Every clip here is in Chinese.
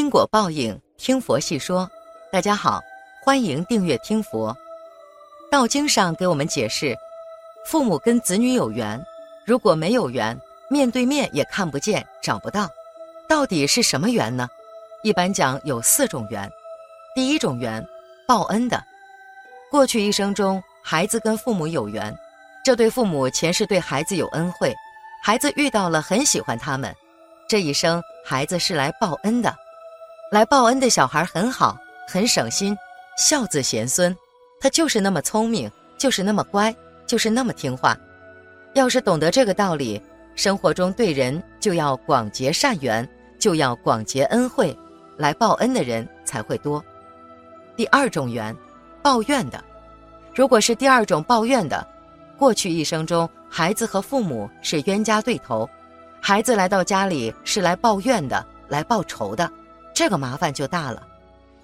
因果报应，听佛细说。大家好，欢迎订阅听佛。道经上给我们解释，父母跟子女有缘，如果没有缘，面对面也看不见、找不到，到底是什么缘呢？一般讲有四种缘。第一种缘，报恩的。过去一生中，孩子跟父母有缘，这对父母前世对孩子有恩惠，孩子遇到了很喜欢他们，这一生孩子是来报恩的。来报恩的小孩很好，很省心，孝子贤孙，他就是那么聪明，就是那么乖，就是那么听话。要是懂得这个道理，生活中对人就要广结善缘，就要广结恩惠，来报恩的人才会多。第二种缘，抱怨的。如果是第二种抱怨的，过去一生中孩子和父母是冤家对头，孩子来到家里是来抱怨的，来报仇的。这个麻烦就大了，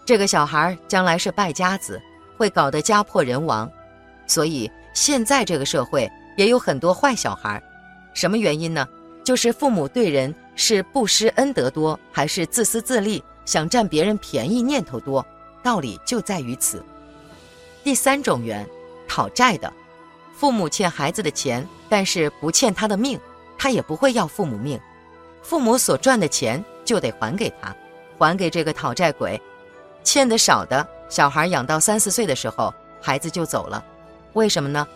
这个小孩将来是败家子，会搞得家破人亡。所以现在这个社会也有很多坏小孩，什么原因呢？就是父母对人是不施恩德多，还是自私自利，想占别人便宜念头多？道理就在于此。第三种缘，讨债的，父母欠孩子的钱，但是不欠他的命，他也不会要父母命，父母所赚的钱就得还给他。还给这个讨债鬼，欠的少的小孩养到三四岁的时候，孩子就走了，为什么呢？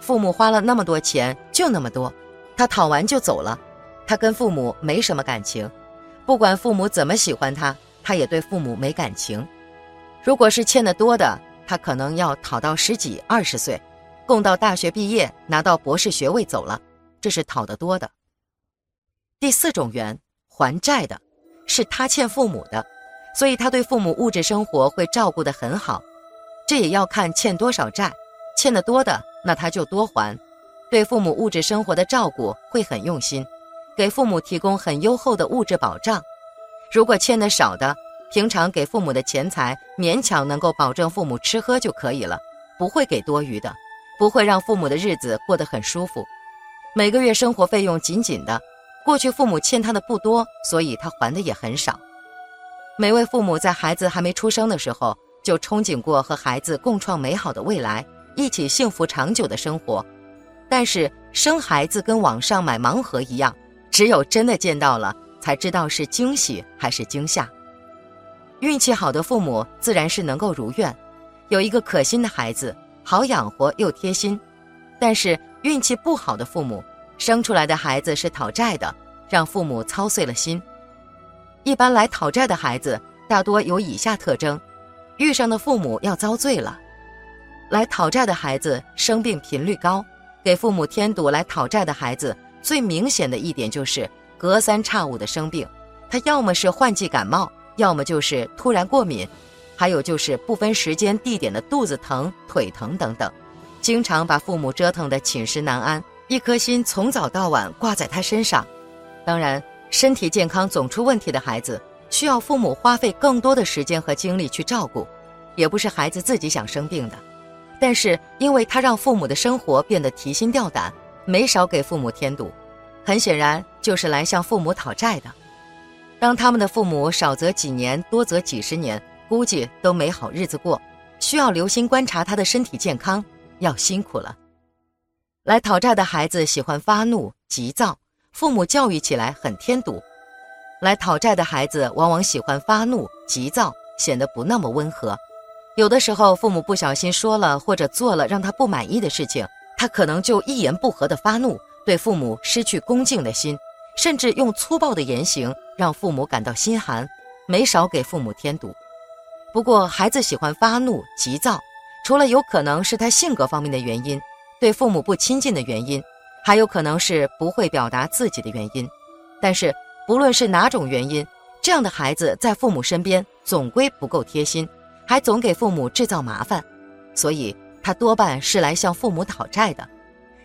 父母花了那么多钱，就那么多，他讨完就走了，他跟父母没什么感情，不管父母怎么喜欢他，他也对父母没感情。如果是欠的多的，他可能要讨到十几二十岁，供到大学毕业拿到博士学位走了，这是讨得多的。第四种缘，还债的。是他欠父母的，所以他对父母物质生活会照顾得很好。这也要看欠多少债，欠得多的那他就多还，对父母物质生活的照顾会很用心，给父母提供很优厚的物质保障。如果欠的少的，平常给父母的钱财勉强能够保证父母吃喝就可以了，不会给多余的，不会让父母的日子过得很舒服，每个月生活费用紧紧的。过去父母欠他的不多，所以他还的也很少。每位父母在孩子还没出生的时候，就憧憬过和孩子共创美好的未来，一起幸福长久的生活。但是生孩子跟网上买盲盒一样，只有真的见到了，才知道是惊喜还是惊吓。运气好的父母自然是能够如愿，有一个可心的孩子，好养活又贴心。但是运气不好的父母。生出来的孩子是讨债的，让父母操碎了心。一般来讨债的孩子大多有以下特征：遇上的父母要遭罪了。来讨债的孩子生病频率高，给父母添堵。来讨债的孩子最明显的一点就是隔三差五的生病，他要么是换季感冒，要么就是突然过敏，还有就是不分时间地点的肚子疼、腿疼等等，经常把父母折腾得寝食难安。一颗心从早到晚挂在他身上，当然，身体健康总出问题的孩子，需要父母花费更多的时间和精力去照顾，也不是孩子自己想生病的，但是因为他让父母的生活变得提心吊胆，没少给父母添堵，很显然就是来向父母讨债的。当他们的父母少则几年，多则几十年，估计都没好日子过，需要留心观察他的身体健康，要辛苦了。来讨债的孩子喜欢发怒、急躁，父母教育起来很添堵。来讨债的孩子往往喜欢发怒、急躁，显得不那么温和。有的时候，父母不小心说了或者做了让他不满意的事情，他可能就一言不合的发怒，对父母失去恭敬的心，甚至用粗暴的言行让父母感到心寒，没少给父母添堵。不过，孩子喜欢发怒、急躁，除了有可能是他性格方面的原因。对父母不亲近的原因，还有可能是不会表达自己的原因。但是不论是哪种原因，这样的孩子在父母身边总归不够贴心，还总给父母制造麻烦，所以他多半是来向父母讨债的。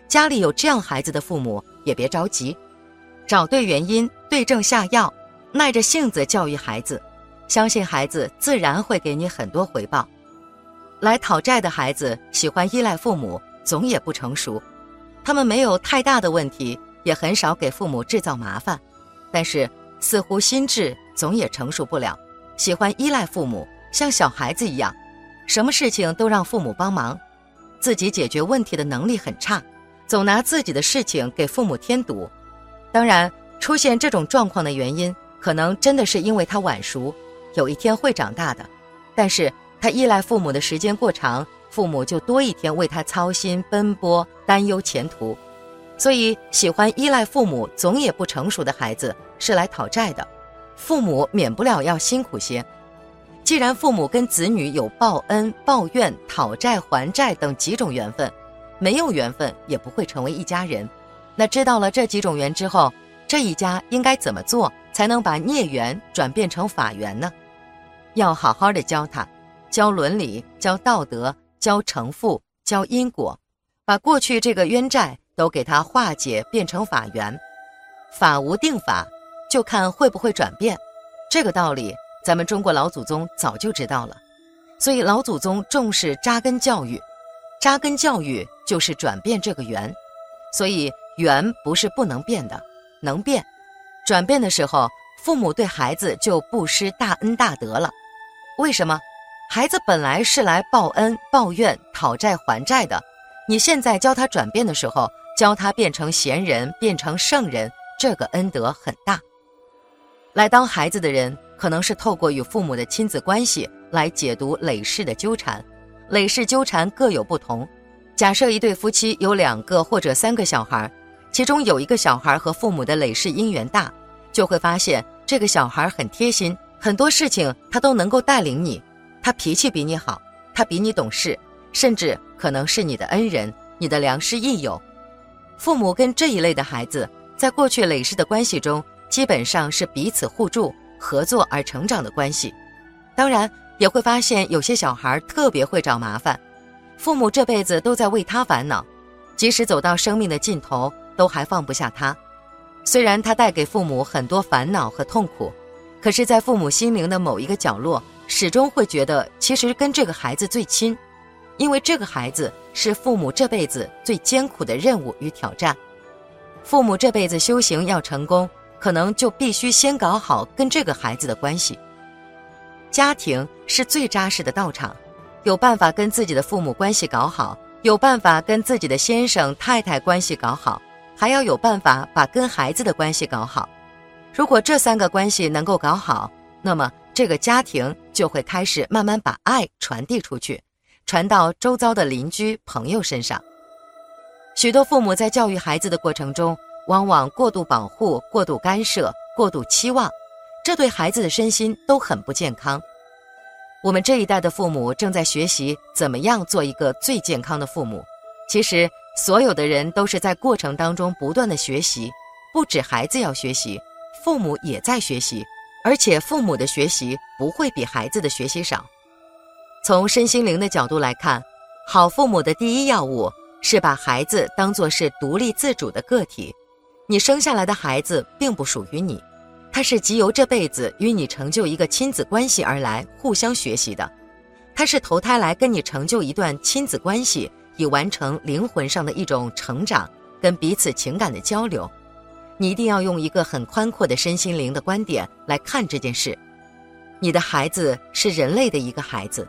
家里有这样孩子的父母也别着急，找对原因，对症下药，耐着性子教育孩子，相信孩子自然会给你很多回报。来讨债的孩子喜欢依赖父母，总也不成熟。他们没有太大的问题，也很少给父母制造麻烦，但是似乎心智总也成熟不了，喜欢依赖父母，像小孩子一样，什么事情都让父母帮忙，自己解决问题的能力很差，总拿自己的事情给父母添堵。当然，出现这种状况的原因，可能真的是因为他晚熟，有一天会长大的，但是。他依赖父母的时间过长，父母就多一天为他操心、奔波、担忧前途，所以喜欢依赖父母、总也不成熟的孩子是来讨债的，父母免不了要辛苦些。既然父母跟子女有报恩、报怨、讨债还债等几种缘分，没有缘分也不会成为一家人。那知道了这几种缘之后，这一家应该怎么做才能把孽缘转变成法缘呢？要好好的教他。教伦理，教道德，教成负，教因果，把过去这个冤债都给他化解，变成法缘。法无定法，就看会不会转变。这个道理，咱们中国老祖宗早就知道了。所以老祖宗重视扎根教育，扎根教育就是转变这个缘。所以缘不是不能变的，能变。转变的时候，父母对孩子就不失大恩大德了。为什么？孩子本来是来报恩、报怨、讨债还债的，你现在教他转变的时候，教他变成贤人、变成圣人，这个恩德很大。来当孩子的人，可能是透过与父母的亲子关系来解读累世的纠缠。累世纠缠各有不同。假设一对夫妻有两个或者三个小孩，其中有一个小孩和父母的累世姻缘大，就会发现这个小孩很贴心，很多事情他都能够带领你。他脾气比你好，他比你懂事，甚至可能是你的恩人、你的良师益友。父母跟这一类的孩子，在过去累世的关系中，基本上是彼此互助、合作而成长的关系。当然，也会发现有些小孩特别会找麻烦，父母这辈子都在为他烦恼，即使走到生命的尽头，都还放不下他。虽然他带给父母很多烦恼和痛苦，可是，在父母心灵的某一个角落。始终会觉得，其实跟这个孩子最亲，因为这个孩子是父母这辈子最艰苦的任务与挑战。父母这辈子修行要成功，可能就必须先搞好跟这个孩子的关系。家庭是最扎实的道场，有办法跟自己的父母关系搞好，有办法跟自己的先生太太关系搞好，还要有办法把跟孩子的关系搞好。如果这三个关系能够搞好，那么。这个家庭就会开始慢慢把爱传递出去，传到周遭的邻居朋友身上。许多父母在教育孩子的过程中，往往过度保护、过度干涉、过度期望，这对孩子的身心都很不健康。我们这一代的父母正在学习怎么样做一个最健康的父母。其实，所有的人都是在过程当中不断的学习，不止孩子要学习，父母也在学习。而且父母的学习不会比孩子的学习少。从身心灵的角度来看，好父母的第一要务是把孩子当作是独立自主的个体。你生下来的孩子并不属于你，他是集由这辈子与你成就一个亲子关系而来，互相学习的。他是投胎来跟你成就一段亲子关系，以完成灵魂上的一种成长，跟彼此情感的交流。你一定要用一个很宽阔的身心灵的观点来看这件事。你的孩子是人类的一个孩子，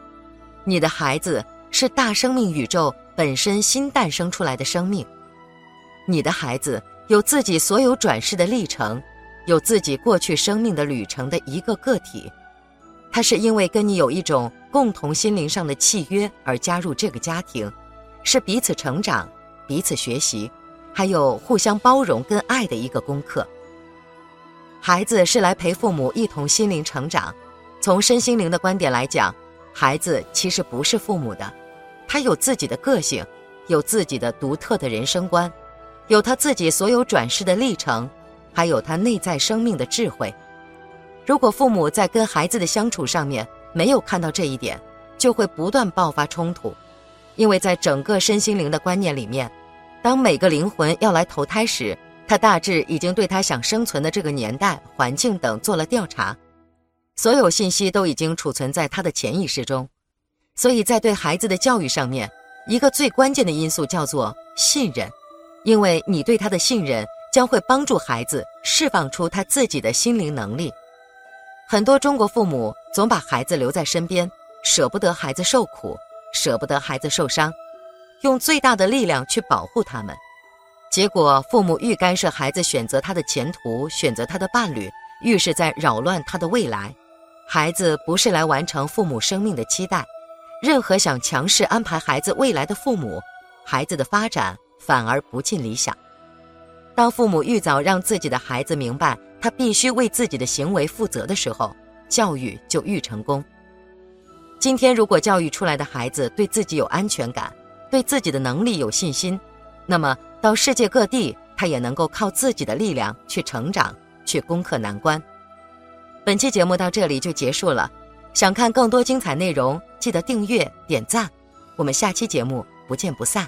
你的孩子是大生命宇宙本身新诞生出来的生命。你的孩子有自己所有转世的历程，有自己过去生命的旅程的一个个体。他是因为跟你有一种共同心灵上的契约而加入这个家庭，是彼此成长、彼此学习。还有互相包容跟爱的一个功课。孩子是来陪父母一同心灵成长。从身心灵的观点来讲，孩子其实不是父母的，他有自己的个性，有自己的独特的人生观。有他自己所有转世的历程，还有他内在生命的智慧。如果父母在跟孩子的相处上面没有看到这一点，就会不断爆发冲突，因为在整个身心灵的观念里面，当每个灵魂要来投胎时，他大致已经对他想生存的这个年代、环境等做了调查，所有信息都已经储存在他的潜意识中。所以在对孩子的教育上面，一个最关键的因素叫做信任，因为你对他的信任将会帮助孩子释放出他自己的心灵能力。很多中国父母总把孩子留在身边，舍不得孩子受苦，舍不得孩子受伤，用最大的力量去保护他们，结果父母愈干涉孩子选择他的前途，选择他的伴侣，愈是在扰乱他的未来。孩子不是来完成父母生命的期待。任何想强势安排孩子未来的父母，孩子的发展反而不尽理想。当父母愈早让自己的孩子明白他必须为自己的行为负责的时候，教育就愈成功。今天，如果教育出来的孩子对自己有安全感，对自己的能力有信心，那么到世界各地，他也能够靠自己的力量去成长，去攻克难关。本期节目到这里就结束了。想看更多精彩内容，记得订阅点赞，我们下期节目不见不散。